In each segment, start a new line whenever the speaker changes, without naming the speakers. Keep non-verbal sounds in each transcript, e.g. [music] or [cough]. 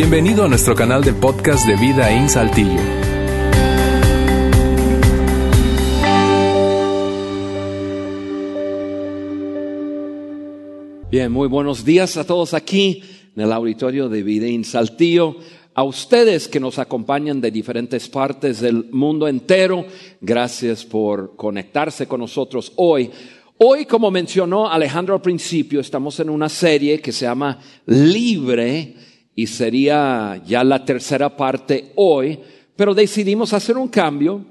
Bienvenido a nuestro canal de podcast de Vida en Saltillo.
Bien, muy buenos días a todos aquí en el auditorio de Vida en Saltillo. A ustedes que nos acompañan de diferentes partes del mundo entero, gracias por conectarse con nosotros hoy. Hoy, como mencionó Alejandro al principio, estamos en una serie que se llama Libre y sería ya la tercera parte hoy, pero decidimos hacer un cambio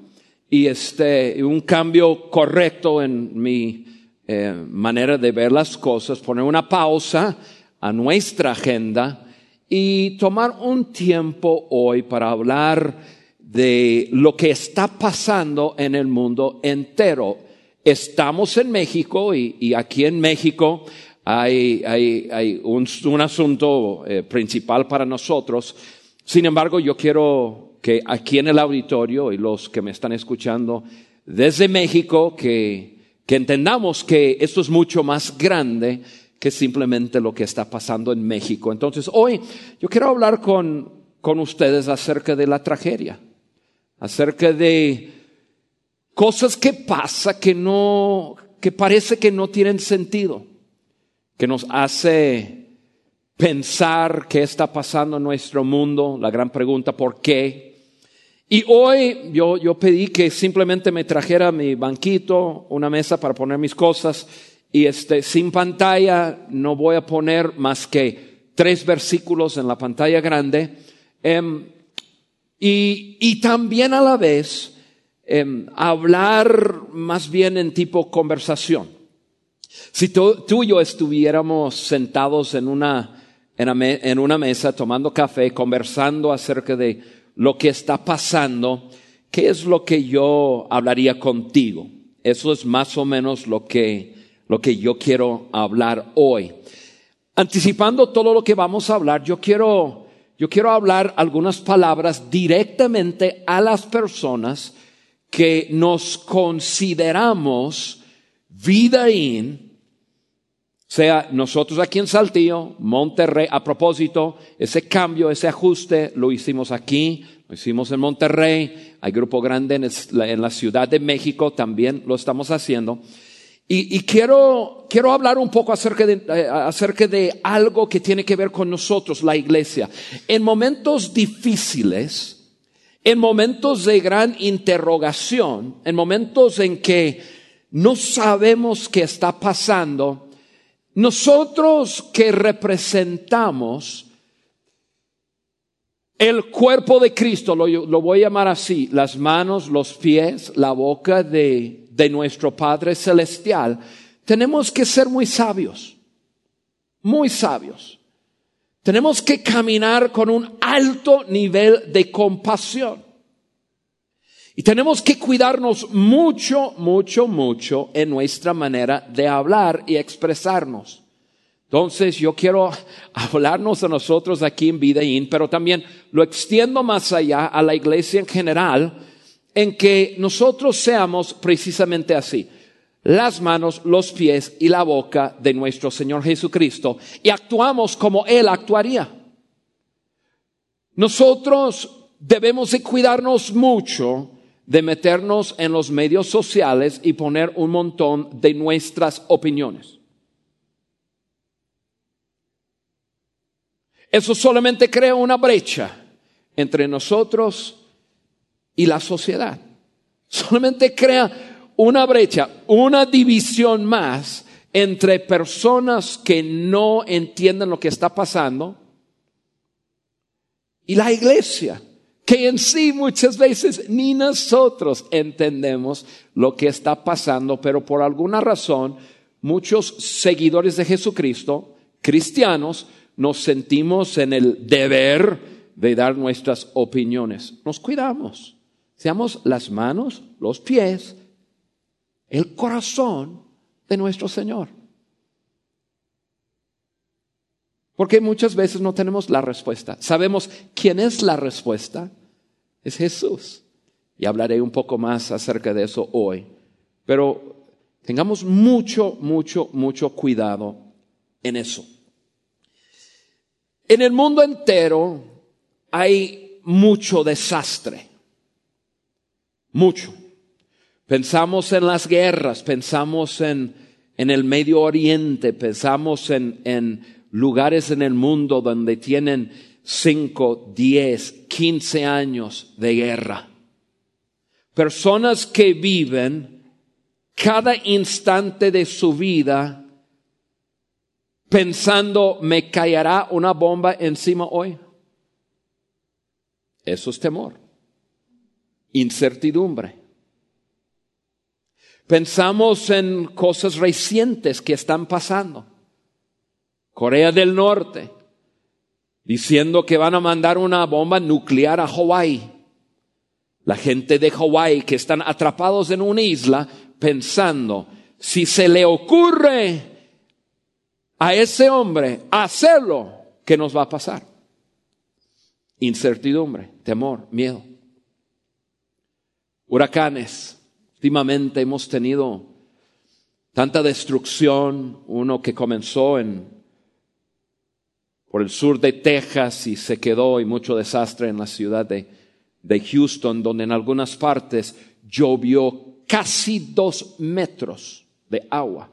y este, un cambio correcto en mi eh, manera de ver las cosas, poner una pausa a nuestra agenda y tomar un tiempo hoy para hablar de lo que está pasando en el mundo entero. Estamos en México y, y aquí en México hay, hay, hay un, un, asunto eh, principal para nosotros. Sin embargo, yo quiero que aquí en el auditorio y los que me están escuchando desde México, que, que entendamos que esto es mucho más grande que simplemente lo que está pasando en México. Entonces, hoy yo quiero hablar con, con ustedes acerca de la tragedia, acerca de cosas que pasa que no, que parece que no tienen sentido que nos hace pensar qué está pasando en nuestro mundo, la gran pregunta, ¿por qué? Y hoy yo, yo pedí que simplemente me trajera mi banquito, una mesa para poner mis cosas y este, sin pantalla no voy a poner más que tres versículos en la pantalla grande eh, y, y, también a la vez eh, hablar más bien en tipo conversación. Si tú, y yo estuviéramos sentados en una, en mesa tomando café, conversando acerca de lo que está pasando, ¿qué es lo que yo hablaría contigo? Eso es más o menos lo que, lo que yo quiero hablar hoy. Anticipando todo lo que vamos a hablar, yo quiero, yo quiero hablar algunas palabras directamente a las personas que nos consideramos vida in sea nosotros aquí en Saltillo, Monterrey, a propósito, ese cambio, ese ajuste lo hicimos aquí, lo hicimos en Monterrey, hay grupo grande en, la Ciudad de México, también lo estamos haciendo. Y, quiero, quiero hablar un poco acerca de, eh, acerca de algo que tiene que ver con nosotros, la iglesia. En momentos difíciles, en momentos de gran interrogación, en momentos en que no sabemos qué está pasando, nosotros que representamos el cuerpo de Cristo, lo, voy a llamar así, las manos, los pies, la boca de, de nuestro Padre Celestial, tenemos que ser muy sabios, muy sabios. Tenemos que caminar con un alto nivel de compasión. Y tenemos que cuidarnos mucho, mucho, mucho en nuestra manera de hablar y expresarnos. Entonces yo quiero [laughs] hablarnos a nosotros aquí en Vidaín, pero también lo extiendo más allá a la iglesia en general, en que nosotros seamos precisamente así. Las manos, los pies y la boca de nuestro Señor Jesucristo y actuamos como Él actuaría. Nosotros debemos de cuidarnos mucho de meternos en los medios sociales y poner un montón de nuestras opiniones. Eso solamente crea una brecha entre nosotros y la sociedad. Solamente crea una brecha, una división más entre personas que no entienden lo que está pasando y la iglesia que en sí muchas veces ni nosotros entendemos lo que está pasando, pero por alguna razón muchos seguidores de Jesucristo, cristianos, nos sentimos en el deber de dar nuestras opiniones. Nos cuidamos, seamos las manos, los pies, el corazón de nuestro Señor. Porque muchas veces no tenemos la respuesta. Sabemos quién es la respuesta. Es Jesús. Y hablaré un poco más acerca de eso hoy. Pero tengamos mucho, mucho, mucho cuidado en eso. En el mundo entero hay mucho desastre. Mucho. Pensamos en las guerras, pensamos en, en el Medio Oriente, pensamos en, en lugares en el mundo donde tienen 5, 10, 15 años de guerra. Personas que viven cada instante de su vida pensando, ¿me caerá una bomba encima hoy? Eso es temor, incertidumbre. Pensamos en cosas recientes que están pasando. Corea del Norte, diciendo que van a mandar una bomba nuclear a Hawái. La gente de Hawái que están atrapados en una isla pensando, si se le ocurre a ese hombre hacerlo, ¿qué nos va a pasar? Incertidumbre, temor, miedo. Huracanes. Últimamente hemos tenido tanta destrucción, uno que comenzó en por el sur de Texas y se quedó y mucho desastre en la ciudad de, de Houston, donde en algunas partes llovió casi dos metros de agua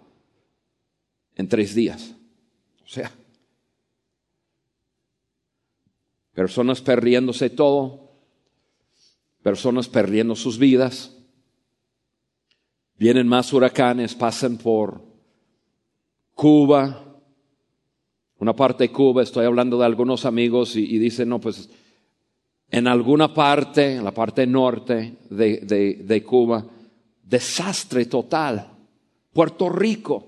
en tres días. O sea, personas perdiéndose todo, personas perdiendo sus vidas. Vienen más huracanes, pasan por Cuba, una parte de Cuba, estoy hablando de algunos amigos y, dicen, no, pues en alguna parte, en la parte norte de, de Cuba, desastre total. Puerto Rico.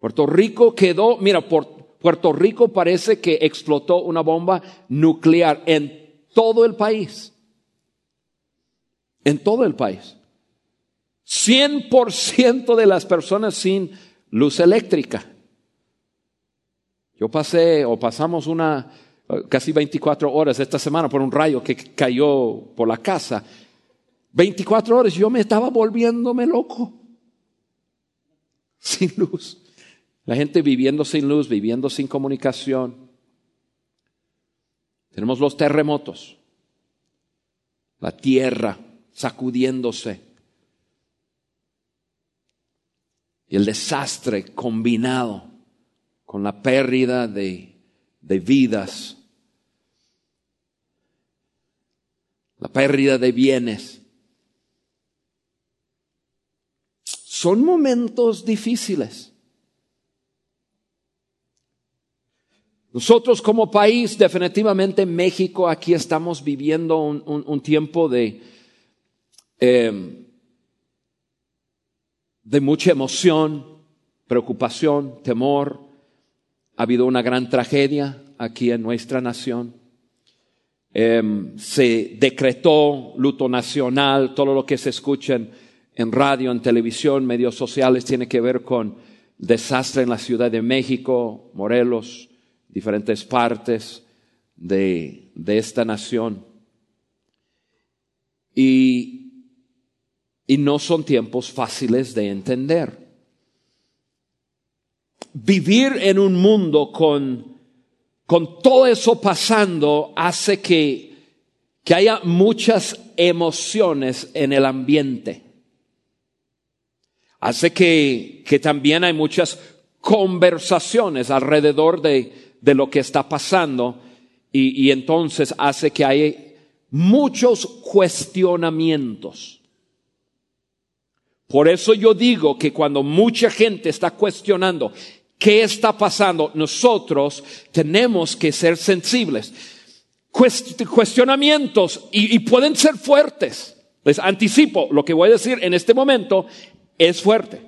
Puerto Rico quedó, mira, por, Puerto Rico parece que explotó una bomba nuclear en todo el país. En todo el país. 100% de las personas sin luz eléctrica. Yo pasé o pasamos una casi 24 horas esta semana por un rayo que cayó por la casa. 24 horas yo me estaba volviéndome loco. [laughs] Sin luz. La gente viviendo sin luz, viviendo sin comunicación. Tenemos los terremotos. La tierra sacudiéndose. Y el desastre combinado con la pérdida de, de vidas, la pérdida de bienes. Son momentos difíciles. Nosotros como país, definitivamente México, aquí estamos viviendo un, tiempo de, em, de mucha emoción, preocupación, temor, ha habido una gran tragedia aquí en nuestra nación. Em, se decretó luto nacional, todo lo que se escucha en, radio, en televisión, medios sociales, tiene que ver con desastre en la Ciudad de México, Morelos, diferentes partes de, de esta nación. Y, y no son tiempos fáciles de entender vivir en un mundo con, con todo eso pasando hace que, que haya muchas emociones en el ambiente. Hace que, que también hay muchas conversaciones alrededor de, de lo que está pasando y, y entonces hace que haya muchos cuestionamientos. Por eso yo digo que cuando mucha gente está cuestionando ¿Qué está pasando? Nosotros tenemos que ser sensibles. Cuestionamientos y, pueden ser fuertes. Les anticipo, lo que voy a decir en este momento es fuerte.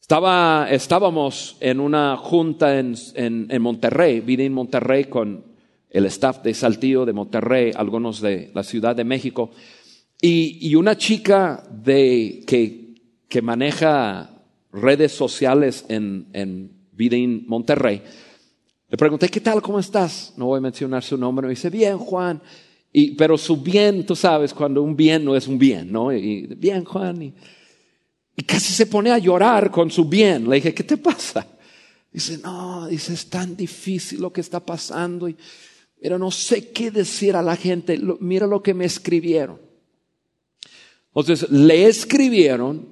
Estaba, estábamos en una junta en, en, Monterrey, vine en Monterrey con el staff de Saltillo de Monterrey, algunos de la Ciudad de México, y, y una chica de, que, que maneja redes sociales en, en Vidin, Monterrey. Le pregunté, ¿qué tal? ¿Cómo estás? No voy a mencionar su nombre. Me dice, bien, Juan. Y, pero su bien, tú sabes, cuando un bien no es un bien, ¿no? Y, bien, Juan. Y, y casi se pone a llorar con su bien. Le dije, ¿qué te pasa? Dice, no, dice, es tan difícil lo que está pasando y mira, no sé qué decir a la gente, mira lo que me escribieron. Entonces, le escribieron,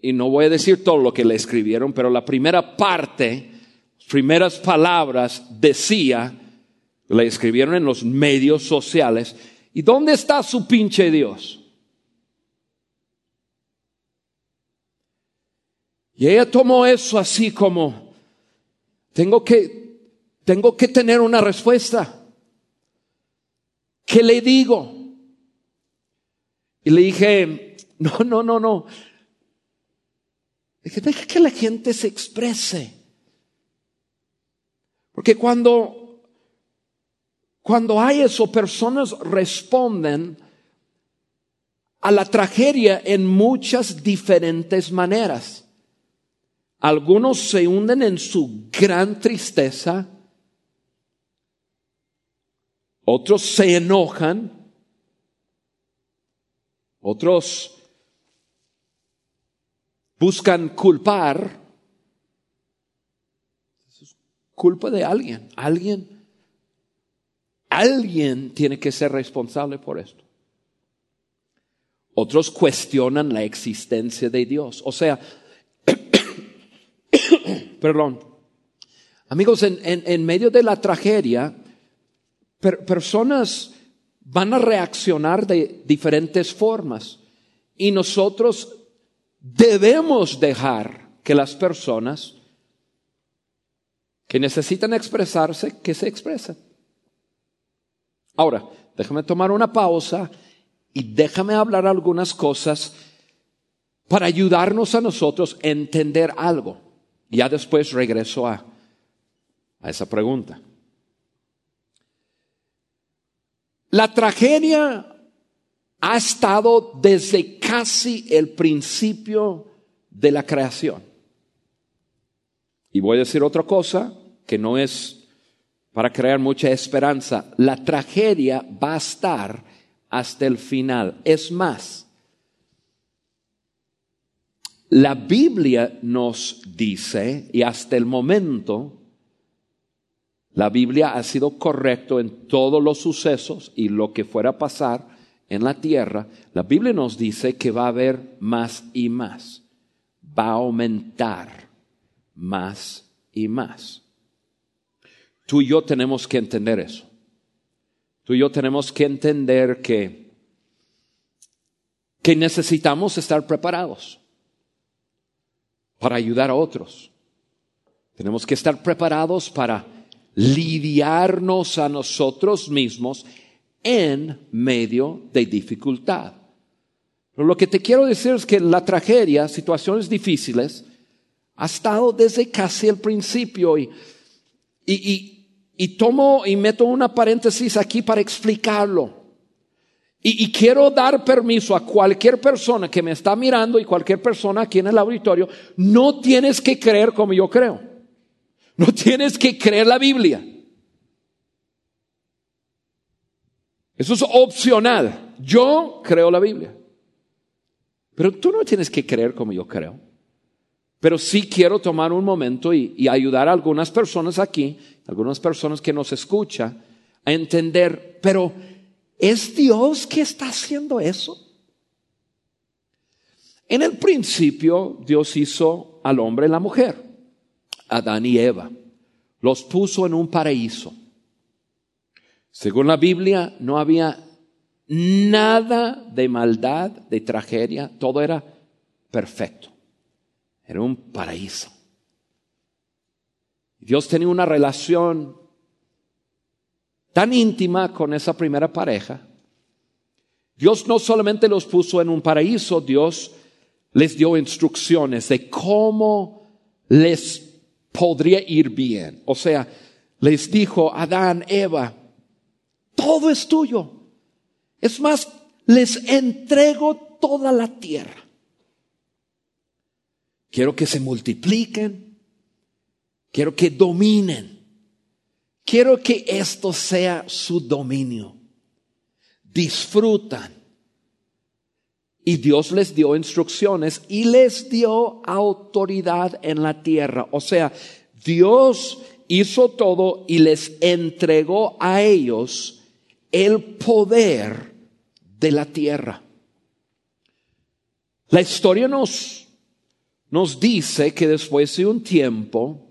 y no voy a decir todo lo que le escribieron, pero la primera parte, primeras palabras decía, le escribieron en los medios sociales, ¿y dónde está su pinche Dios? Y ella tomó eso así como, tengo que, tengo que tener una respuesta. ¿Qué le digo? Y le dije, no, no, no, no. Dije, deja que la gente se exprese. Porque cuando, cuando hay eso, personas responden a la tragedia en muchas diferentes maneras. Algunos se hunden en su gran tristeza, otros se enojan, otros buscan culpar. Culpa de alguien, alguien, alguien tiene que ser responsable por esto. Otros cuestionan la existencia de Dios. O sea, [coughs] Perdón. Amigos, en, medio de la tragedia, personas van a reaccionar de diferentes formas y nosotros debemos dejar que las personas que necesitan expresarse, que se expresen. Ahora, déjame tomar una pausa y déjame hablar algunas cosas para ayudarnos a nosotros a entender algo. Ya después regreso a, a esa pregunta. La tragedia ha estado desde casi el principio de la creación. Y voy a decir otra cosa que no es para crear mucha esperanza. La tragedia va a estar hasta el final. Es más, la Biblia nos dice, y hasta el momento, la Biblia ha sido correcto en todos los sucesos y lo que fuera a pasar en la tierra, la Biblia nos dice que va a haber más y más, va a aumentar más y más. Tú y yo tenemos que entender eso. Tú y yo tenemos que entender que, que necesitamos estar preparados para ayudar a otros. Tenemos que estar preparados para lidiarnos a nosotros mismos en medio de dificultad. Lo que te quiero decir es que la tragedia, situaciones difíciles, ha estado desde casi el principio y, y, y tomo y meto una paréntesis aquí para explicarlo. Y, quiero dar permiso a cualquier persona que me está mirando y cualquier persona aquí en el auditorio, no tienes que creer como yo creo. No tienes que creer la Biblia. Eso es opcional. Yo creo la Biblia. Pero tú no tienes que creer como yo creo. Pero sí quiero tomar un momento y, y ayudar a algunas personas aquí, algunas personas que nos escuchan, a entender, pero ¿Es Dios que está haciendo eso? En el principio Dios hizo al hombre y la mujer, Adán y Eva. Los puso en un paraíso. Según la Biblia no había nada de maldad, de tragedia, todo era perfecto. Era un paraíso. Dios tenía una relación tan íntima con esa primera pareja, Dios no solamente los puso en un paraíso, Dios les dio instrucciones de cómo les podría ir bien. O sea, les dijo Adán, Eva, todo es tuyo. Es más, les entrego toda la tierra. Quiero que se multipliquen. Quiero que dominen. Quiero que esto sea su dominio. Disfrutan. Y Dios les dio instrucciones y les dio autoridad en la tierra. O sea, Dios hizo todo y les entregó a ellos el poder de la tierra. La historia nos, nos dice que después de un tiempo,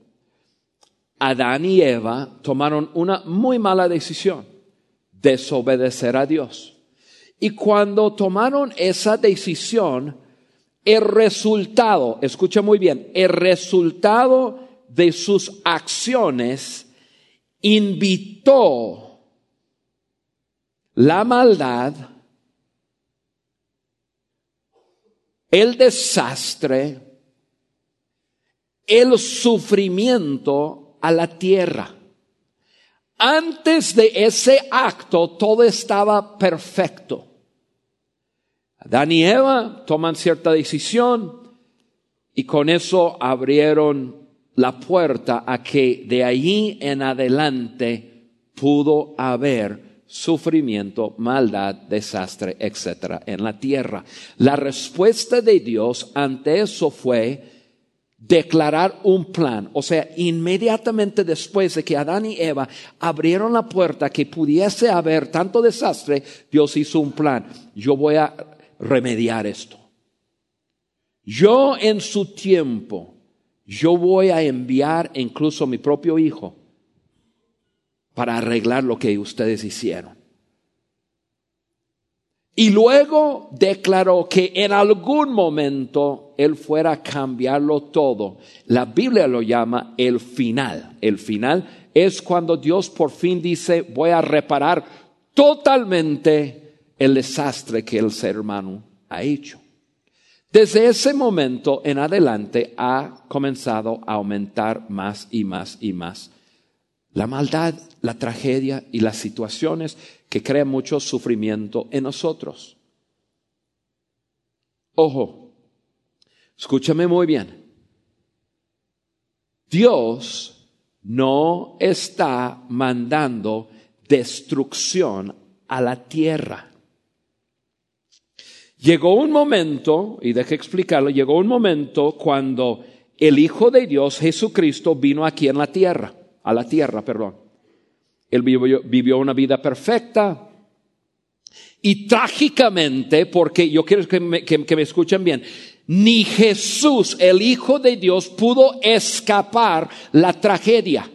Adán y Eva tomaron una muy mala decisión, desobedecer a Dios. Y cuando tomaron esa decisión, el resultado, escucha muy bien, el resultado de sus acciones invitó la maldad, el desastre, el sufrimiento a la tierra. Antes de ese acto todo estaba perfecto. Adán y Eva toman cierta decisión y con eso abrieron la puerta a que de allí en adelante pudo haber sufrimiento, maldad, desastre, etcétera, en la tierra. La respuesta de Dios ante eso fue declarar un plan. O sea, inmediatamente después de que Adán y Eva abrieron la puerta que pudiese haber tanto desastre, Dios hizo un plan. Yo voy a remediar esto. Yo en su tiempo yo voy a enviar incluso mi propio hijo para arreglar lo que ustedes hicieron. Y luego declaró que en algún momento él fuera a cambiarlo todo. La Biblia lo llama el final. El final es cuando Dios por fin dice, voy a reparar totalmente el desastre que el ser humano ha hecho. Desde ese momento en adelante ha comenzado a aumentar más y más y más la maldad, la tragedia y las situaciones que crean mucho sufrimiento en nosotros. Ojo, escúchame muy bien. Dios no está mandando destrucción a la tierra. Llegó un momento, y deje explicarlo, llegó un momento cuando el Hijo de Dios, Jesucristo, vino aquí en la tierra, a la tierra, perdón. Él vivió, una vida perfecta, y trágicamente, porque yo quiero que me, que me, escuchen bien, ni Jesús, el Hijo de Dios, pudo escapar la tragedia.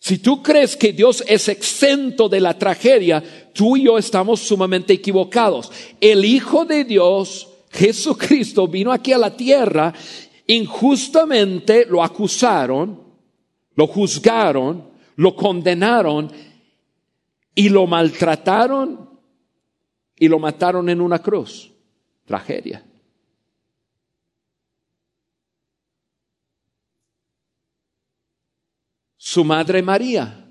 Si tú crees que Dios es exento de la tragedia, tú y yo estamos sumamente equivocados. El Hijo de Dios, Jesucristo, vino aquí a la tierra, injustamente lo acusaron, lo juzgaron, lo condenaron y lo maltrataron y lo mataron en una cruz. Tragedia. su madre María,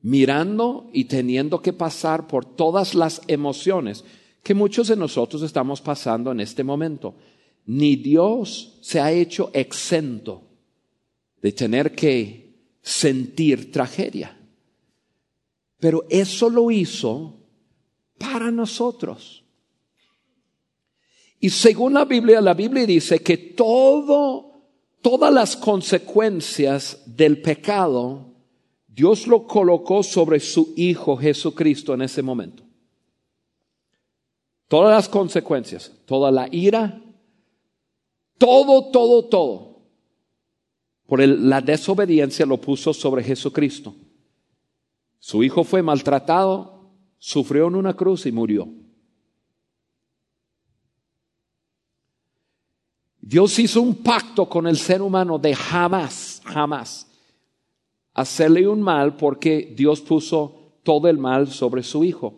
mirando y teniendo que pasar por todas las emociones que muchos de nosotros estamos pasando en este momento. Ni Dios se ha hecho exento de tener que sentir tragedia. Pero eso lo hizo para nosotros. Y según la Biblia, la Biblia dice que todo todas las consecuencias del pecado, Dios lo colocó sobre su Hijo Jesucristo en ese momento. Todas las consecuencias, toda la ira, todo, todo, todo, por la desobediencia lo puso sobre Jesucristo. Su Hijo fue maltratado, sufrió en una cruz y murió. Dios hizo un pacto con el ser humano de jamás, jamás hacerle un mal porque Dios puso todo el mal sobre su Hijo.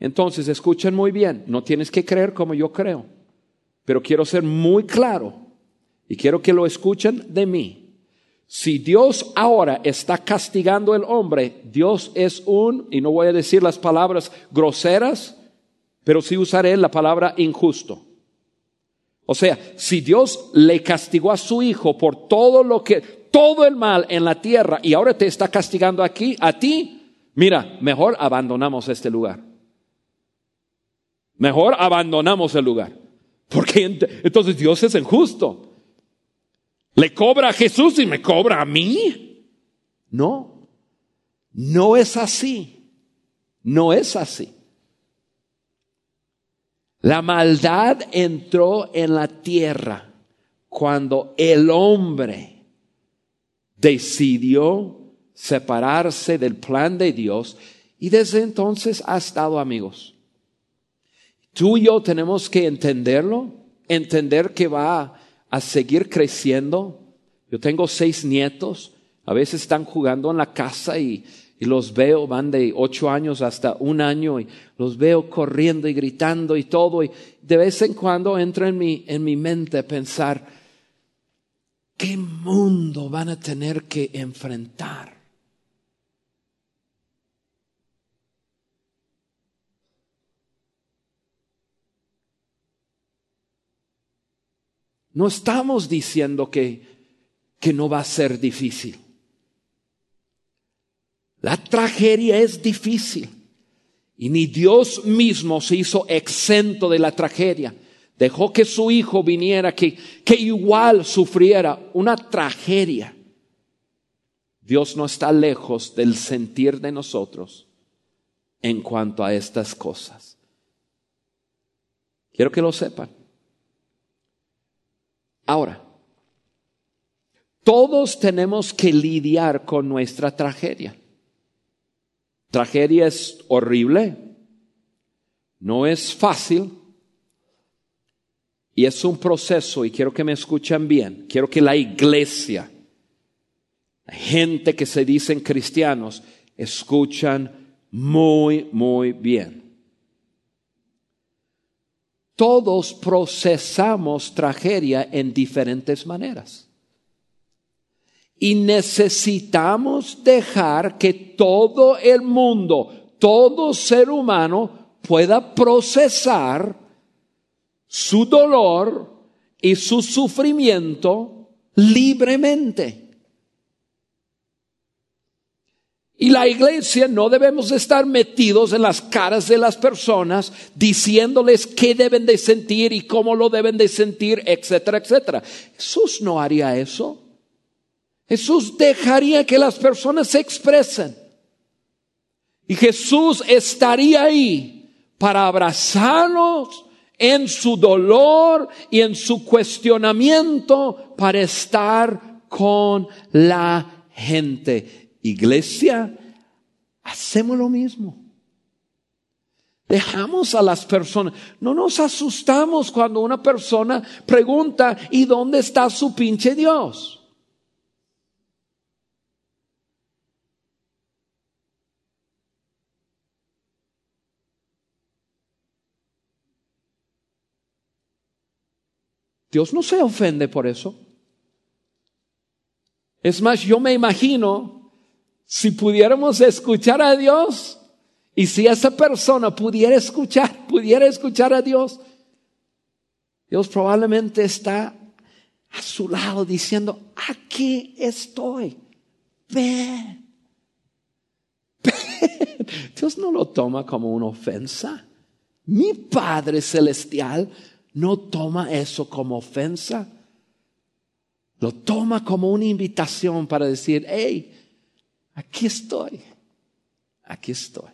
Entonces, escuchen muy bien, no tienes que creer como yo creo, pero quiero ser muy claro y quiero que lo escuchen de mí. Si Dios ahora está castigando al hombre, Dios es un, y no voy a decir las palabras groseras, pero sí usaré la palabra injusto. O sea, si Dios le castigó a su hijo por todo lo que, todo el mal en la tierra y ahora te está castigando aquí, a ti, mira, mejor abandonamos este lugar. Mejor abandonamos el lugar. Porque entonces Dios es injusto. ¿Le cobra a Jesús y me cobra a mí? No, no es así. No es así. La maldad entró en la tierra cuando el hombre decidió separarse del plan de Dios y desde entonces ha estado amigos. Tú y yo tenemos que entenderlo, entender que va a seguir creciendo. Yo tengo seis nietos, a veces están jugando en la casa y, los veo, van de ocho años hasta un año y los veo corriendo y gritando y todo. Y de vez en cuando entra en mi, en mi mente pensar, ¿qué mundo van a tener que enfrentar? No estamos diciendo que, que no va a ser difícil. La tragedia es difícil. Y ni Dios mismo se hizo exento de la tragedia. Dejó que su hijo viniera, que, que igual sufriera una tragedia. Dios no está lejos del sentir de nosotros en cuanto a estas cosas. Quiero que lo sepan. Ahora, todos tenemos que lidiar con nuestra tragedia. Tragedia es horrible, no es fácil y es un proceso y quiero que me escuchen bien, quiero que la iglesia, la gente que se dicen cristianos, escuchan muy, muy bien. Todos procesamos tragedia en diferentes maneras. Y necesitamos dejar que todo el mundo, todo ser humano pueda procesar su dolor y su sufrimiento libremente. Y la iglesia no debemos estar metidos en las caras de las personas diciéndoles qué deben de sentir y cómo lo deben de sentir, etcétera, etcétera. Jesús no haría eso. Jesús dejaría que las personas se expresen. Y Jesús estaría ahí para abrazarlos en su dolor y en su cuestionamiento para estar con la gente. Iglesia, hacemos lo mismo. Dejamos a las personas. No nos asustamos cuando una persona pregunta, ¿y dónde está su pinche Dios? Dios no se ofende por eso. Es más, yo me imagino si pudiéramos escuchar a Dios y si esa persona pudiera escuchar, [laughs] pudiera escuchar a Dios, Dios probablemente está a su lado diciendo, aquí estoy, ven. [laughs] Dios no lo toma como una ofensa. Mi Padre Celestial no toma eso como ofensa. Lo toma como una invitación para decir, hey, Aquí estoy. Aquí estoy.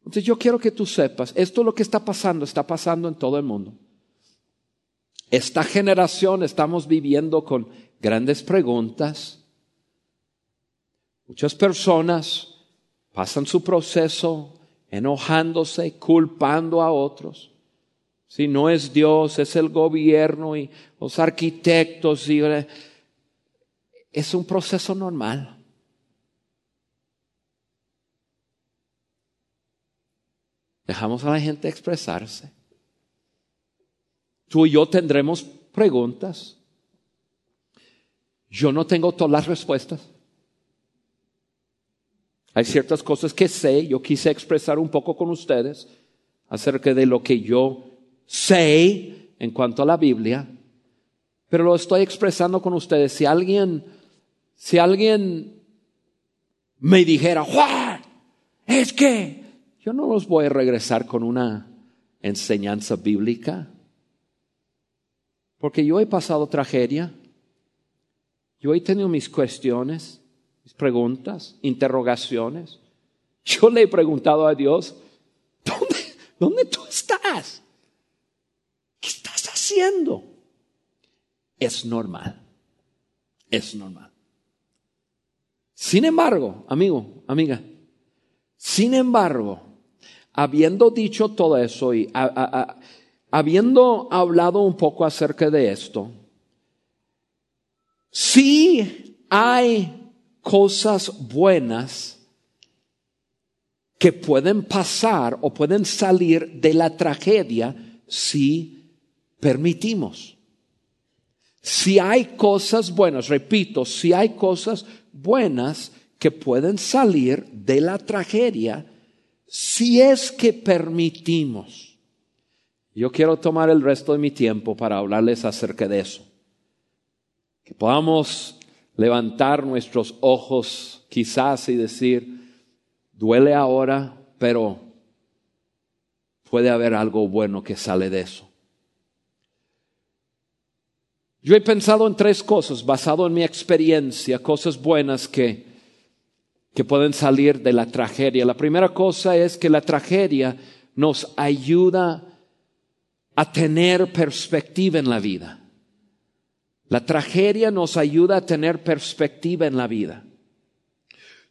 Entonces yo quiero que tú sepas, esto es lo que está pasando, está pasando en todo el mundo. Esta generación estamos viviendo con grandes preguntas. Muchas personas pasan su proceso enojándose, culpando a otros. Si no es Dios, es el gobierno y los arquitectos. Y, es un proceso normal. Dejamos a la gente expresarse. Tú y yo tendremos preguntas. Yo no tengo todas las respuestas. Hay ciertas cosas que sé, yo quise expresar un poco con ustedes acerca de lo que yo sé en cuanto a la Biblia, pero lo estoy expresando con ustedes. Si alguien, si alguien me dijera, Juan, Es que yo no los voy a regresar con una enseñanza bíblica. Porque yo he pasado tragedia. Yo he tenido mis cuestiones, mis preguntas, interrogaciones. Yo le he preguntado a Dios, ¿dónde, dónde tú estás? ¿Qué estás haciendo? Es normal. Es normal. Sin embargo, amigo, amiga, sin embargo, habiendo dicho todo eso y habiendo hablado un poco acerca de esto, sí hay cosas buenas que pueden pasar o pueden salir de la tragedia si permitimos. Si hay cosas buenas, repito, si hay cosas buenas que pueden salir de la tragedia si es que permitimos. Yo quiero tomar el resto de mi tiempo para hablarles acerca de eso. Que podamos levantar nuestros ojos quizás y decir, duele ahora, pero puede haber algo bueno que sale de eso. Yo he pensado en tres cosas, basado en mi experiencia, cosas buenas que, que pueden salir de la tragedia. La primera cosa es que la tragedia nos ayuda a tener perspectiva en la vida. La tragedia nos ayuda a tener perspectiva en la vida.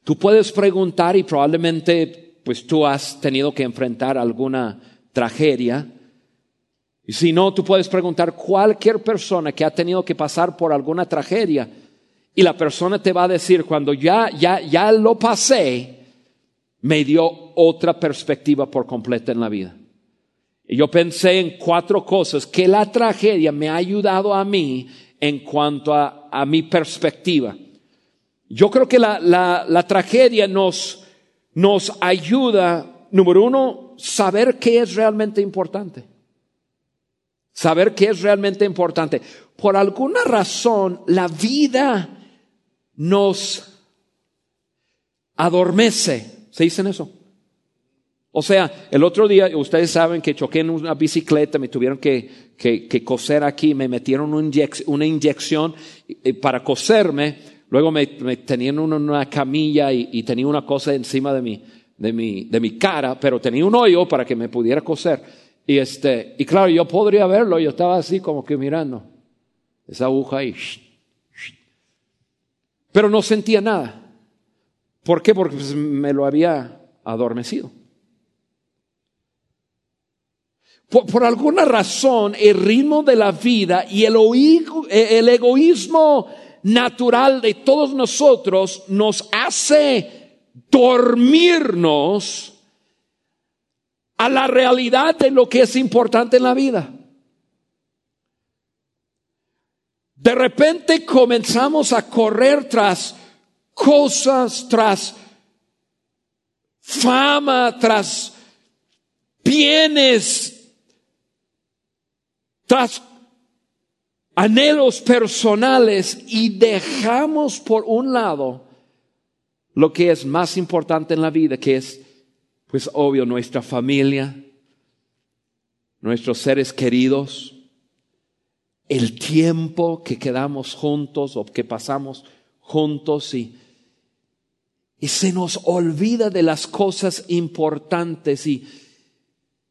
Tú puedes preguntar y probablemente pues tú has tenido que enfrentar alguna tragedia y si no, tú puedes preguntar cualquier persona que ha tenido que pasar por alguna tragedia y la persona te va a decir cuando ya ya ya lo pasé, me dio otra perspectiva por completa en la vida. Y yo pensé en cuatro cosas que la tragedia me ha ayudado a mí en cuanto a, a mi perspectiva. Yo creo que la, la, la tragedia nos, nos ayuda, número uno, saber qué es realmente importante. Saber qué es realmente importante. Por alguna razón, la vida nos adormece. ¿Se dicen eso? O sea, el otro día, ustedes saben que choqué en una bicicleta, me tuvieron que, que, coser aquí, me metieron una, inyección para coserme, luego me, tenían una camilla y, y, tenía una cosa encima de mi, de, mi, de mi cara, pero tenía un hoyo para que me pudiera coser. Y este, y claro, yo podría verlo, yo estaba así como que mirando esa aguja ahí. Pero no sentía nada. ¿Por qué? Porque pues, me lo había adormecido. Por, alguna razón, el ritmo de la vida y el, el egoísmo natural de todos nosotros nos hace dormirnos a la realidad de lo que es importante en la vida. De repente comenzamos a correr tras cosas, tras fama, tras bienes, tras anhelos personales y dejamos por un lado lo que es más importante en la vida, que es pues obvio nuestra familia, nuestros seres queridos, el tiempo que quedamos juntos o que pasamos juntos y, y se nos olvida de las cosas importantes y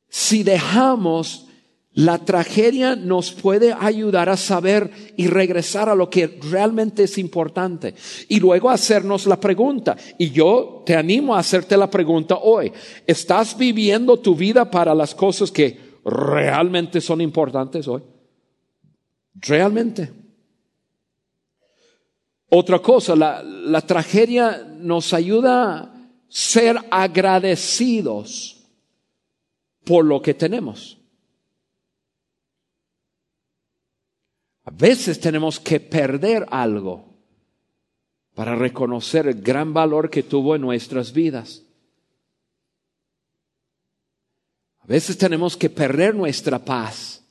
si dejamos la tragedia nos puede ayudar a saber y regresar a lo que realmente es importante. Y luego hacernos la pregunta. Y yo te animo a hacerte la pregunta hoy. ¿Estás viviendo tu vida para las cosas que realmente son importantes hoy? Realmente. Otra cosa, la, la tragedia nos ayuda a ser agradecidos por lo que tenemos. A veces tenemos que perder algo para reconocer el gran valor que tuvo en nuestras vidas. A veces tenemos que perder nuestra paz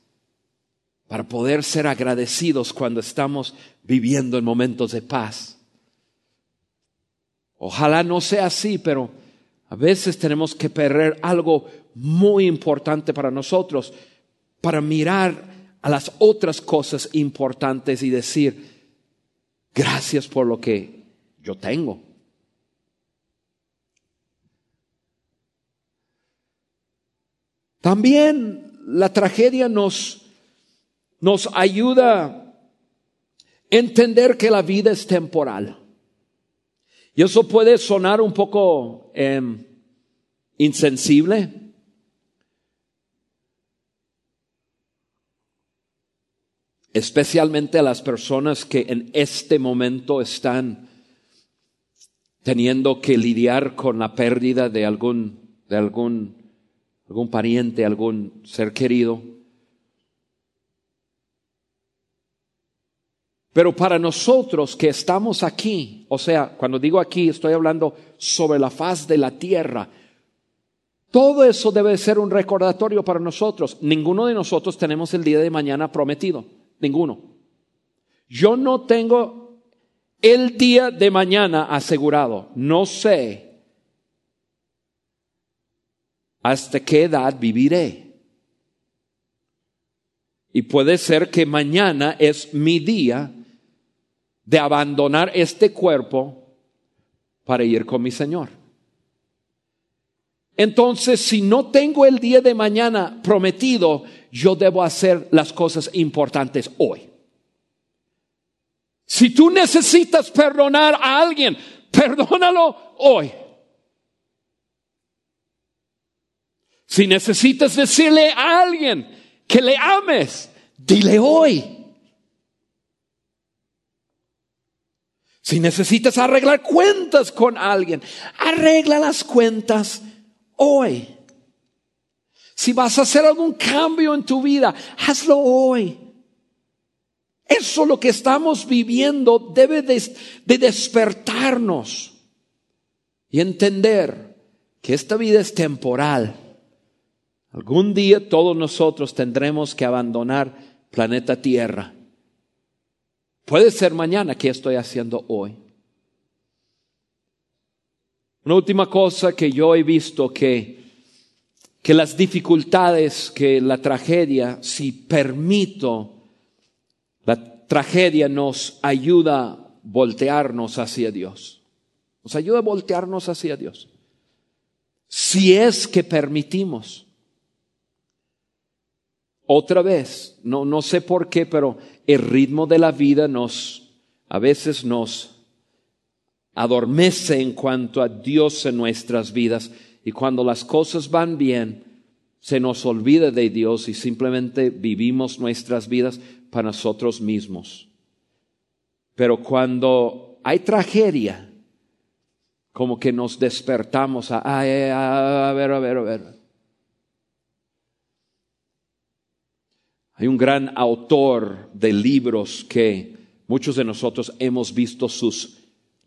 para poder ser agradecidos cuando estamos viviendo en momentos de paz. Ojalá no sea así, pero A veces tenemos que perder algo muy importante para nosotros para mirar a las otras cosas importantes y decir, gracias por lo que yo tengo. También la tragedia nos, nos ayuda a entender que la vida es temporal. Y eso puede sonar un poco em, insensible, especialmente a las personas que en este momento están teniendo que lidiar con la pérdida de algún, de algún, algún pariente, algún ser querido. Pero para nosotros que estamos aquí, o sea, cuando digo aquí estoy hablando sobre la faz de la tierra, todo eso debe ser un recordatorio para nosotros. Ninguno de nosotros tenemos el día de mañana prometido. Ninguno. Yo no tengo el día de mañana asegurado. No sé hasta qué edad viviré. Y puede ser que mañana es mi día de abandonar este cuerpo para ir con mi Señor. Entonces, si no tengo el día de mañana prometido, yo debo hacer las cosas importantes hoy. Si tú necesitas perdonar a alguien, perdónalo hoy. Si necesitas decirle a alguien que le ames, dile hoy. Si necesitas arreglar cuentas con alguien, arregla las cuentas hoy. Si vas a hacer algún cambio en tu vida, hazlo hoy. Eso lo que estamos viviendo debe de, de despertarnos y entender que esta vida es temporal. Algún día todos nosotros tendremos que abandonar planeta Tierra. Puede ser mañana que estoy haciendo hoy. Una última cosa que yo he visto que que las dificultades, que la tragedia, si permito, la tragedia nos ayuda a voltearnos hacia Dios. Nos ayuda a voltearnos hacia Dios. Si es que permitimos. Otra vez, no, no sé por qué, pero el ritmo de la vida nos, a veces nos adormece en cuanto a Dios en nuestras vidas y cuando las cosas van bien, se nos olvida de Dios y simplemente vivimos nuestras vidas para nosotros mismos. Pero cuando hay tragedia, como que nos despertamos a, a, ver, a ver, a ver. Hay un gran autor de libros que muchos de nosotros hemos visto sus,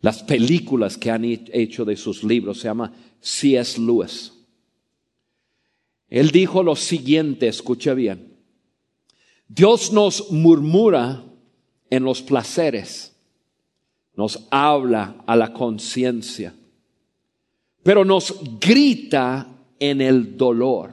las películas que han hecho de sus libros. Se llama C.S. Lewis. Él dijo lo siguiente, escucha bien. Dios nos murmura en los placeres, nos habla a la conciencia, pero nos grita en el dolor.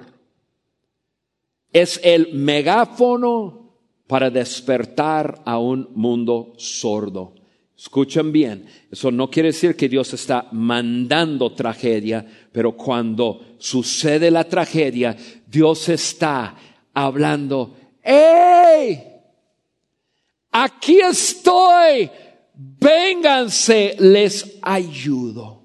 Es el megáfono para despertar a un mundo sordo. Escuchen bien, eso no quiere decir que Dios está mandando tragedia, pero cuando sucede la tragedia, Dios está hablando, ¡Ey! Aquí estoy, vénganse, les ayudo.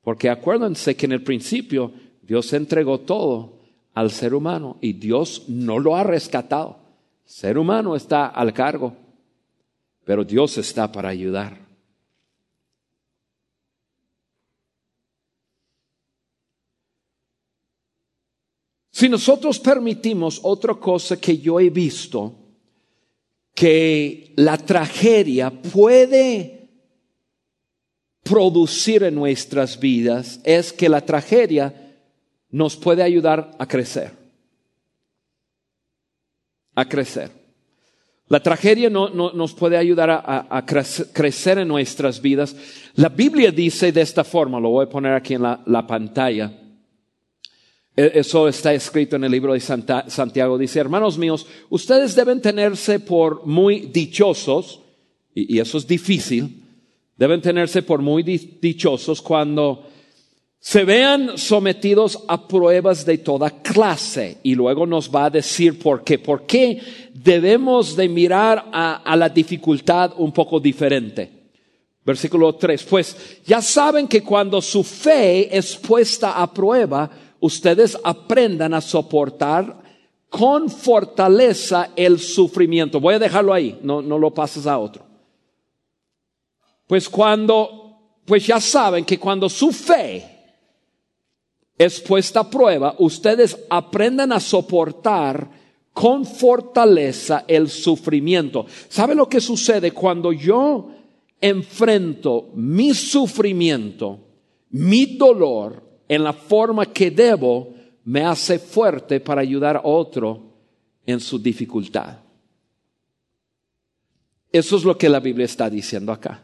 Porque acuérdense que en el principio Dios entregó todo al ser humano y Dios no lo ha rescatado. El ser humano está al cargo pero Dios está para ayudar. Si nosotros permitimos otra cosa que yo he visto, que la tragedia puede producir en nuestras vidas, es que la tragedia nos puede ayudar a crecer. A crecer. La tragedia no, nos puede ayudar a, crecer en nuestras vidas. La Biblia dice de esta forma, lo voy a poner aquí en la, pantalla. E, eso está escrito en el libro de Santiago. Dice, hermanos míos, ustedes deben tenerse por muy dichosos, y eso es difícil, deben tenerse por muy dichosos cuando se vean sometidos a pruebas de toda clase y luego nos va a decir por qué. ¿Por qué debemos de mirar a, la dificultad un poco diferente? Versículo 3. Pues ya saben que cuando su fe es puesta a prueba, ustedes aprendan a soportar con fortaleza el sufrimiento. Voy a dejarlo ahí, no, no lo pases a otro. Pues cuando, pues ya saben que cuando su fe es puesta a prueba, ustedes aprendan a soportar con fortaleza el sufrimiento. ¿Sabe lo que sucede cuando yo enfrento mi sufrimiento, mi dolor en la forma que debo, me hace fuerte para ayudar a otro en su dificultad? Eso es lo que la Biblia está diciendo acá.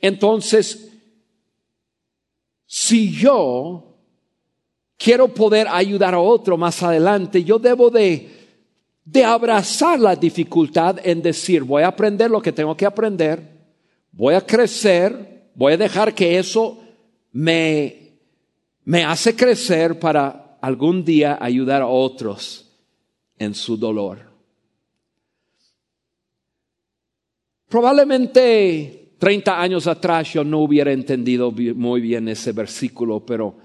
Entonces, si yo quiero poder ayudar a otro más adelante, yo debo de, de abrazar la dificultad en decir, voy a aprender lo que tengo que aprender, voy a crecer, voy a dejar que eso me, me hace crecer para algún día ayudar a otros en su dolor. Probablemente 30 años atrás yo no hubiera entendido muy bien ese versículo, pero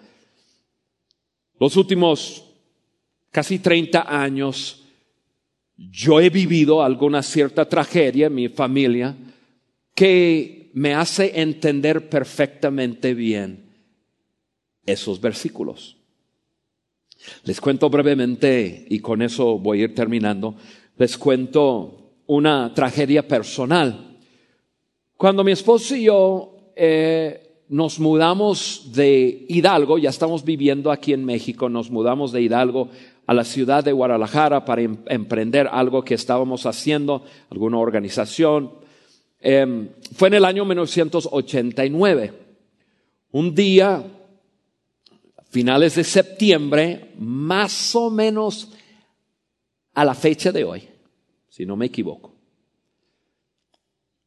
los últimos casi 30 años yo he vivido alguna cierta tragedia en mi familia que me hace entender perfectamente bien esos versículos. Les cuento brevemente, y con eso voy a ir terminando, les cuento una tragedia personal. Cuando mi esposo y yo eh, nos mudamos de Hidalgo, ya estamos viviendo aquí en México, nos mudamos de Hidalgo a la ciudad de Guadalajara para em, emprender algo que estábamos haciendo, alguna organización. Em, fue en el año 1989. Un día, finales de septiembre, más o menos a la fecha de hoy, si no me equivoco.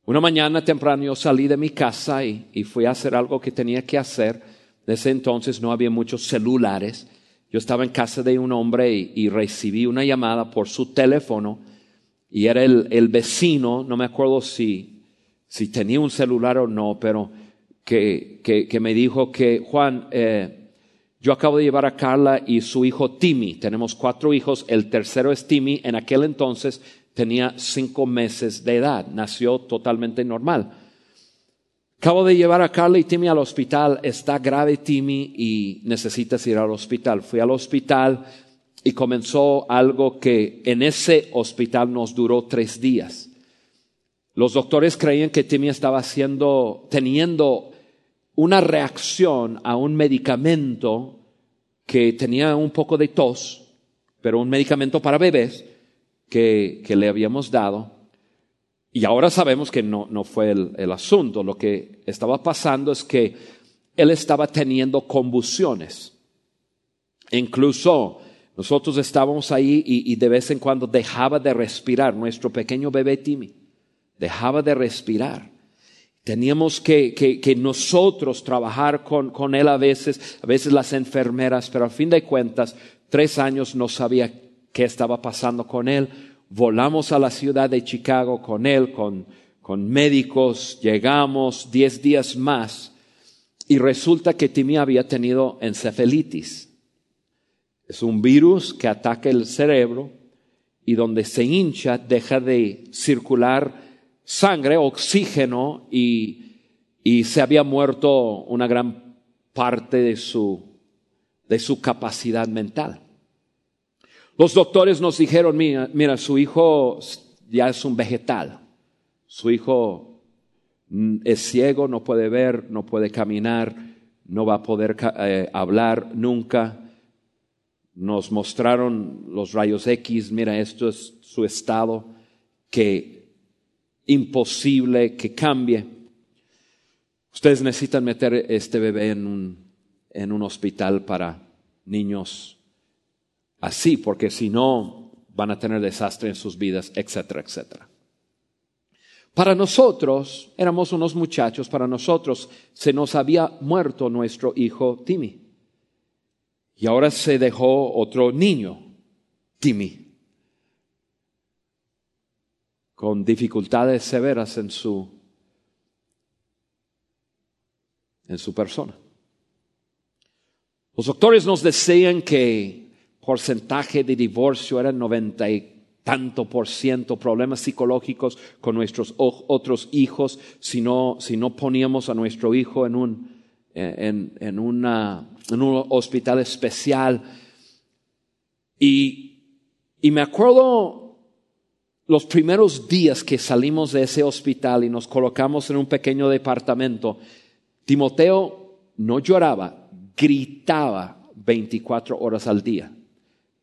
Una mañana temprano yo salí de mi casa y, fui a hacer algo que tenía que hacer. Desde entonces no había muchos celulares. Yo estaba en casa de un hombre y, recibí una llamada por su teléfono y era el, vecino, no me acuerdo si, si, tenía un celular o no, pero que, que, me dijo que, Juan, eh, yo acabo de llevar a Carla y su hijo Timmy. Tenemos cuatro hijos, el tercero es Timmy. En aquel entonces tenía cinco meses de edad, nació totalmente normal. Acabo de llevar a Carla y Timmy al hospital, está grave Timmy y necesitas ir al hospital. Fui al hospital y comenzó algo que en ese hospital nos duró tres días. Los doctores creían que Timmy estaba haciendo, teniendo una reacción a un medicamento que tenía un poco de tos, pero un medicamento para bebés, que, le habíamos dado. Y ahora sabemos que no, no fue el, asunto. Lo que estaba pasando es que él estaba teniendo convulsiones. Incluso nosotros estábamos ahí y, de vez en cuando dejaba de respirar. Nuestro pequeño bebé Timmy dejaba de respirar. Teníamos que, que, nosotros trabajar con, con, él a veces, a veces las enfermeras, pero a fin de cuentas, tres años no sabía qué estaba pasando con él. Volamos a la ciudad de Chicago con él, con, con médicos, llegamos diez días más y resulta que Timmy había tenido encefalitis. Es un virus que ataca el cerebro y donde se hincha deja de circular sangre, oxígeno y, y se había muerto una gran parte de su, de su capacidad mental. Los doctores nos dijeron, mira, mira, su hijo ya es un vegetal. Su hijo mm, es ciego, no puede ver, no puede caminar, no va a poder eh, hablar nunca. nos mostraron los rayos X, mira, esto es su estado, que imposible que cambie. Ustedes necesitan meter este bebé en un, en un hospital para niños así, porque si no van a tener desastre en sus vidas, etcétera, etcétera. Para nosotros, éramos unos muchachos, para nosotros se nos había muerto nuestro hijo Timmy. Y ahora se dejó otro niño, Timmy, con dificultades severas en su, en su persona. Los doctores nos decían que porcentaje de divorcio era 90 tanto por ciento problemas psicológicos con nuestros otros hijos si no, si no poníamos a nuestro hijo en un, eh, en, en, una, en un hospital especial. Y, y me acuerdo los primeros días que salimos de ese hospital y nos colocamos en un pequeño departamento, Timoteo no lloraba, gritaba 24 horas al día.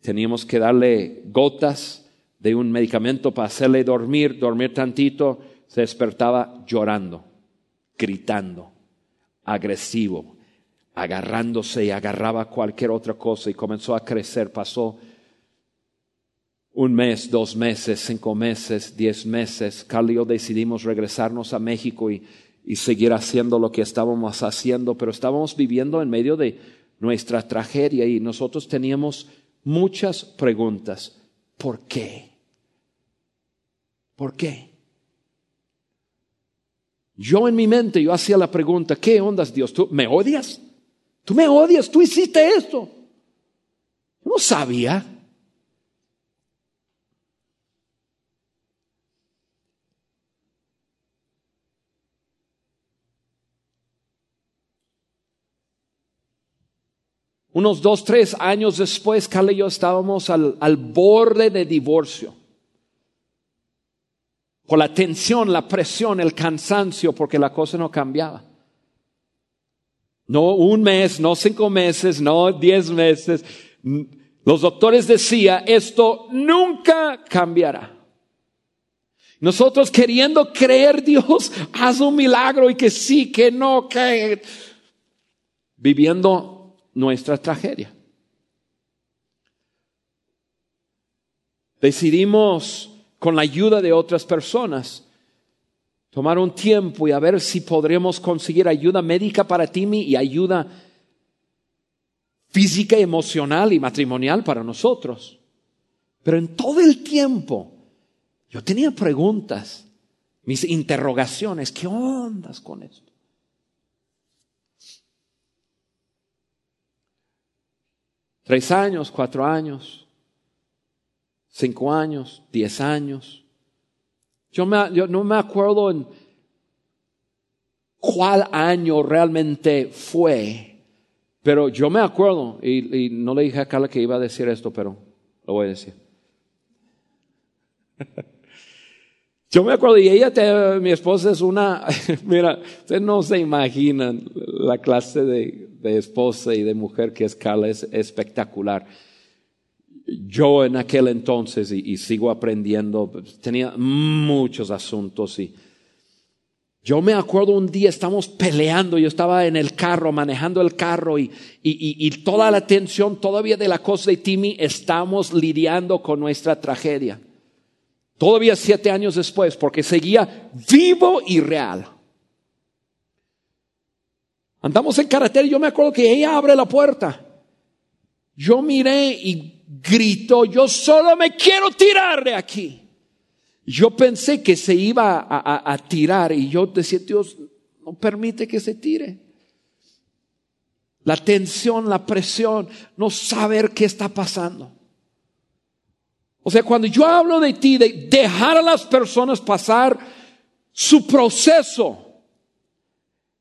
Teníamos que darle gotas de un medicamento para hacerle dormir, dormir tantito, se despertaba llorando, gritando, agresivo, agarrándose y agarraba cualquier otra cosa y comenzó a crecer. Pasó un mes, dos meses, cinco meses, diez meses. Carl y yo decidimos regresarnos a México y, y seguir haciendo lo que estábamos haciendo, pero estábamos viviendo en medio de nuestra tragedia y nosotros teníamos muchas preguntas. ¿Por qué? ¿Por qué? Yo en mi mente, yo hacía la pregunta, ¿qué ondas Dios? ¿Tú me odias? ¿Tú me odias? ¿Tú hiciste esto? No sabía. Unos dos, tres años después, Carla y yo estábamos al, al borde de divorcio por la tensión, la presión, el cansancio, porque la cosa no cambiaba. No un mes, no cinco meses, no diez meses. Los doctores decían, esto nunca cambiará. Nosotros queriendo creer Dios, [laughs] haz un milagro y que sí, que no, que viviendo nuestra tragedia. Decidimos con la ayuda de otras personas, tomar un tiempo y a ver si podremos conseguir ayuda médica para Timmy y ayuda física, emocional y matrimonial para nosotros. Pero en todo el tiempo yo tenía preguntas, mis interrogaciones, ¿qué ondas con esto? Tres años, cuatro años, cinco años, diez años. Yo, no me acuerdo en cuál año realmente fue, pero yo me acuerdo, y, no le dije a Carla que iba a decir esto, pero lo voy a decir. [laughs] Yo me acuerdo, y ella, mi esposa es una, [laughs] mira, ustedes no se imaginan la clase de, de esposa y de mujer que es Carla, es espectacular yo en aquel entonces, y, sigo aprendiendo, tenía muchos asuntos y yo me acuerdo un día estamos peleando, yo estaba en el carro, manejando el carro y, y, toda la tensión todavía de la cosa de Timmy, estamos lidiando con nuestra tragedia. Todavía siete años después, porque seguía vivo y real. Andamos en carretera y yo me acuerdo que ella abre la puerta. Yo miré y gritó, yo solo me quiero tirar de aquí. Yo pensé que se iba a, tirar y yo decía, Dios, no permite que se tire. La tensión, la presión, no saber qué está pasando. O sea, cuando yo hablo de ti, de dejar a las personas pasar su proceso,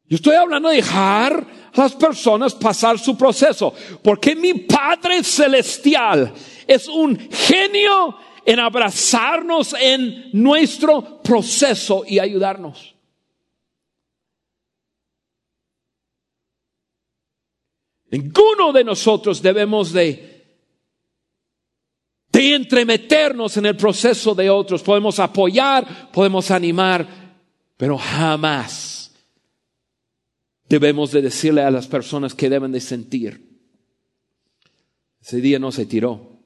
yo estoy hablando de dejar a las personas pasar su proceso, porque mi Padre Celestial es un genio en abrazarnos en nuestro proceso y ayudarnos. Ninguno de nosotros debemos de de entremeternos en el proceso de otros. Podemos apoyar, podemos animar, pero jamás debemos de decirle a las personas que deben de sentir. Ese día no se tiró.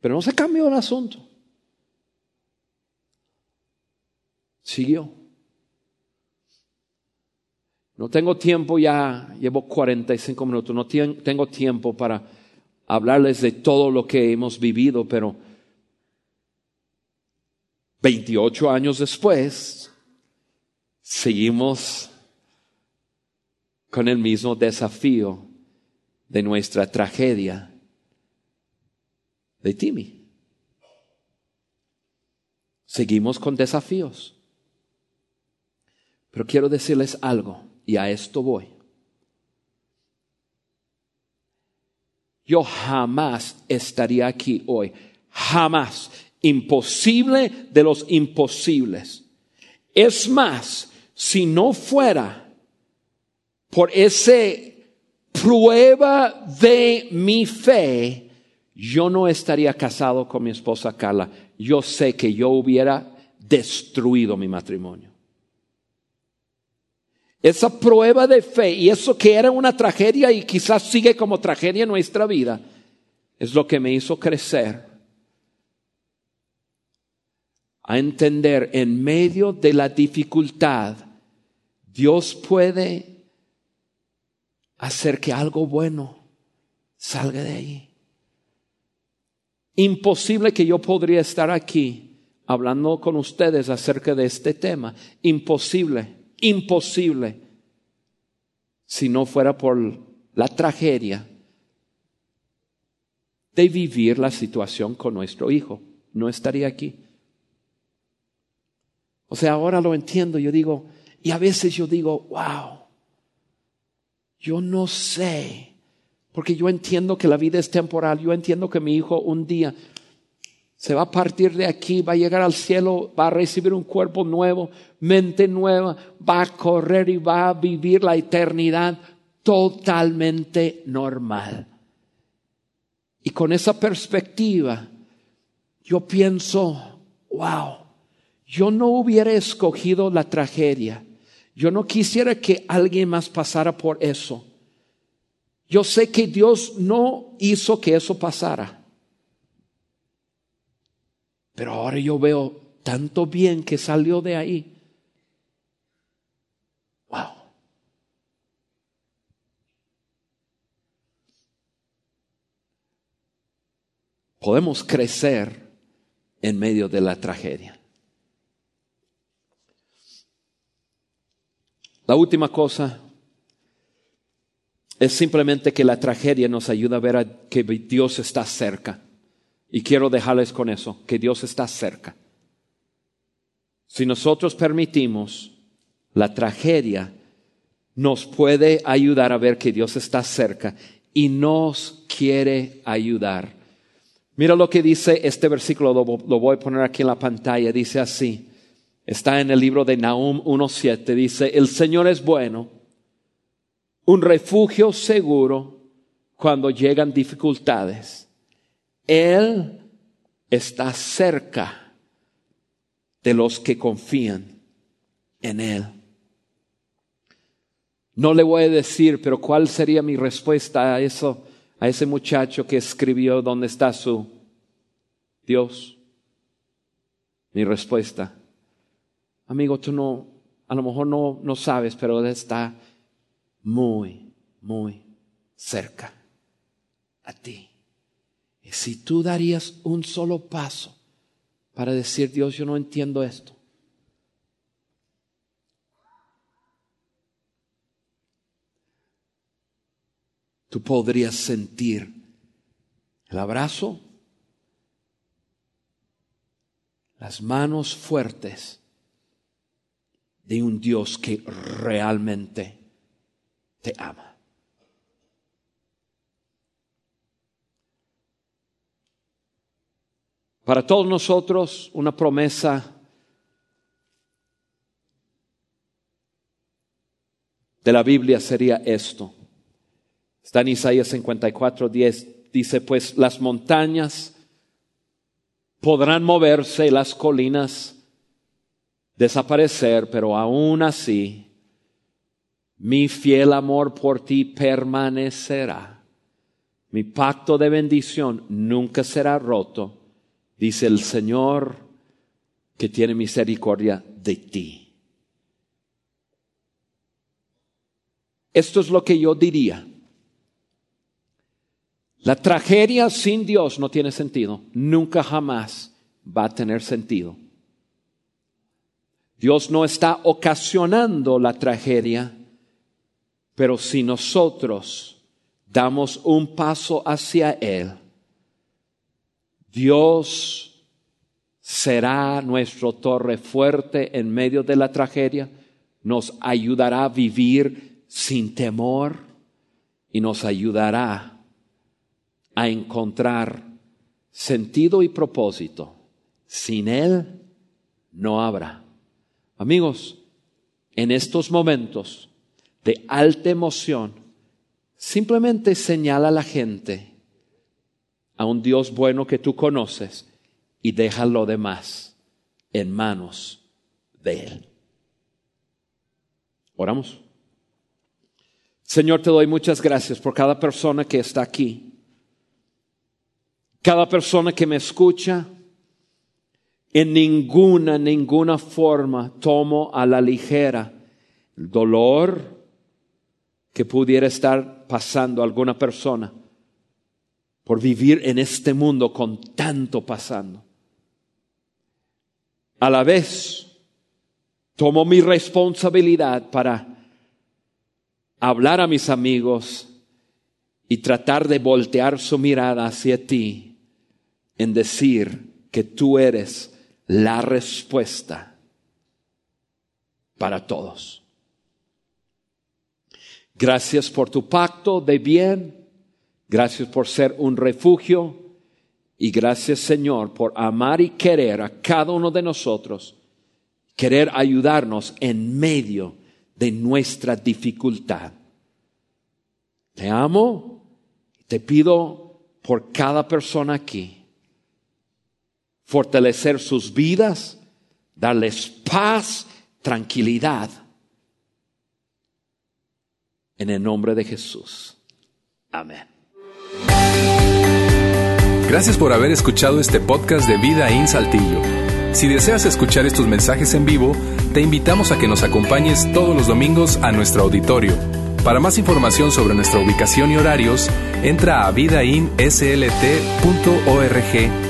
Pero no se cambió el asunto. Siguió. No tengo tiempo ya, llevo 45 minutos, no tengo tiempo para hablarles de todo lo que hemos vivido, pero 28 años después, seguimos con el mismo desafío de nuestra tragedia de Timmy. Seguimos con desafíos. Pero quiero decirles algo, y a esto voy. Yo jamás estaría aquí hoy. Jamás. Imposible de los imposibles. Es más, si no fuera por ese prueba de mi fe, yo no estaría casado con mi esposa Carla. Yo sé que yo hubiera destruido mi matrimonio. Esa prueba de fe y eso que era una tragedia y quizás sigue como tragedia en nuestra vida, es lo que me hizo crecer a entender en medio de la dificultad, Dios puede hacer que algo bueno salga de ahí imposible que yo podría estar aquí hablando con ustedes acerca de este tema. Imposible, imposible. Si no fuera por la tragedia de vivir la situación con nuestro hijo, no estaría aquí. O sea, ahora lo entiendo, yo digo, y a veces yo digo, wow, yo no sé porque yo entiendo que la vida es temporal, yo entiendo que mi hijo un día se va a partir de aquí, va a llegar al cielo, va a recibir un cuerpo nuevo, mente nueva, va a correr y va a vivir la eternidad totalmente normal. Y con esa perspectiva, yo pienso, wow, yo no hubiera escogido la tragedia. Yo no quisiera que alguien más pasara por eso. Yo sé que Dios no hizo que eso pasara. Pero ahora yo veo tanto bien que salió de ahí. Wow. Podemos crecer en medio de la tragedia. La última cosa es simplemente que la tragedia nos ayuda a ver que Dios está cerca. Y quiero dejarles con eso, que Dios está cerca. Si nosotros permitimos la tragedia, nos puede ayudar a ver que Dios está cerca y nos quiere ayudar. Mira lo que dice este versículo, lo, voy a poner aquí en la pantalla, dice así, está en el libro de Nahum 1.7, dice, el Señor es bueno un refugio seguro cuando llegan dificultades. Él está cerca de los que confían en Él. No le voy a decir, pero ¿cuál sería mi respuesta a eso, a ese muchacho que escribió dónde está su Dios? Mi respuesta, amigo, tú no, a lo mejor no, no sabes, pero está muy, muy cerca a ti. Y si tú darías un solo paso para decir, Dios, yo no entiendo esto. Tú podrías sentir el abrazo, las manos fuertes de un Dios que realmente te ama. Para todos nosotros una promesa de la Biblia sería esto. Está en Isaías 54, 10. dice, pues las montañas podrán moverse las colinas desaparecer, pero aún así mi fiel amor por ti permanecerá. Mi pacto de bendición nunca será roto, dice el Señor que tiene misericordia de ti. Esto es lo que yo diría. La tragedia sin Dios no tiene sentido. Nunca jamás va a tener sentido. Dios no está ocasionando la tragedia, pero si nosotros damos un paso hacia Él, Dios será nuestro torre fuerte en medio de la tragedia, nos ayudará a vivir sin temor y nos ayudará a encontrar sentido y propósito. Sin Él no habrá. Amigos, en estos momentos de alta emoción, simplemente señala a la gente a un Dios bueno que tú conoces y deja lo demás en manos de Él. Oramos. Señor, te doy muchas gracias por cada persona que está aquí cada persona que me escucha, en ninguna, ninguna forma tomo a la ligera el dolor que pudiera estar pasando alguna persona por vivir en este mundo con tanto pasando. A la vez, tomo mi responsabilidad para hablar a mis amigos y tratar de voltear su mirada hacia ti en decir que tú eres la respuesta para todos. Gracias por tu pacto de bien, gracias por ser un refugio y gracias Señor por amar y querer a cada uno de nosotros, querer ayudarnos en medio de nuestra dificultad. Te amo, te pido por cada persona aquí fortalecer sus vidas, darles paz, tranquilidad. En el nombre de Jesús. Amén.
Gracias por haber escuchado este podcast de Vida en Saltillo. Si deseas escuchar estos mensajes en vivo, te invitamos a que nos acompañes todos los domingos a nuestro auditorio. Para más información sobre nuestra ubicación y horarios, entra a vidainslt.org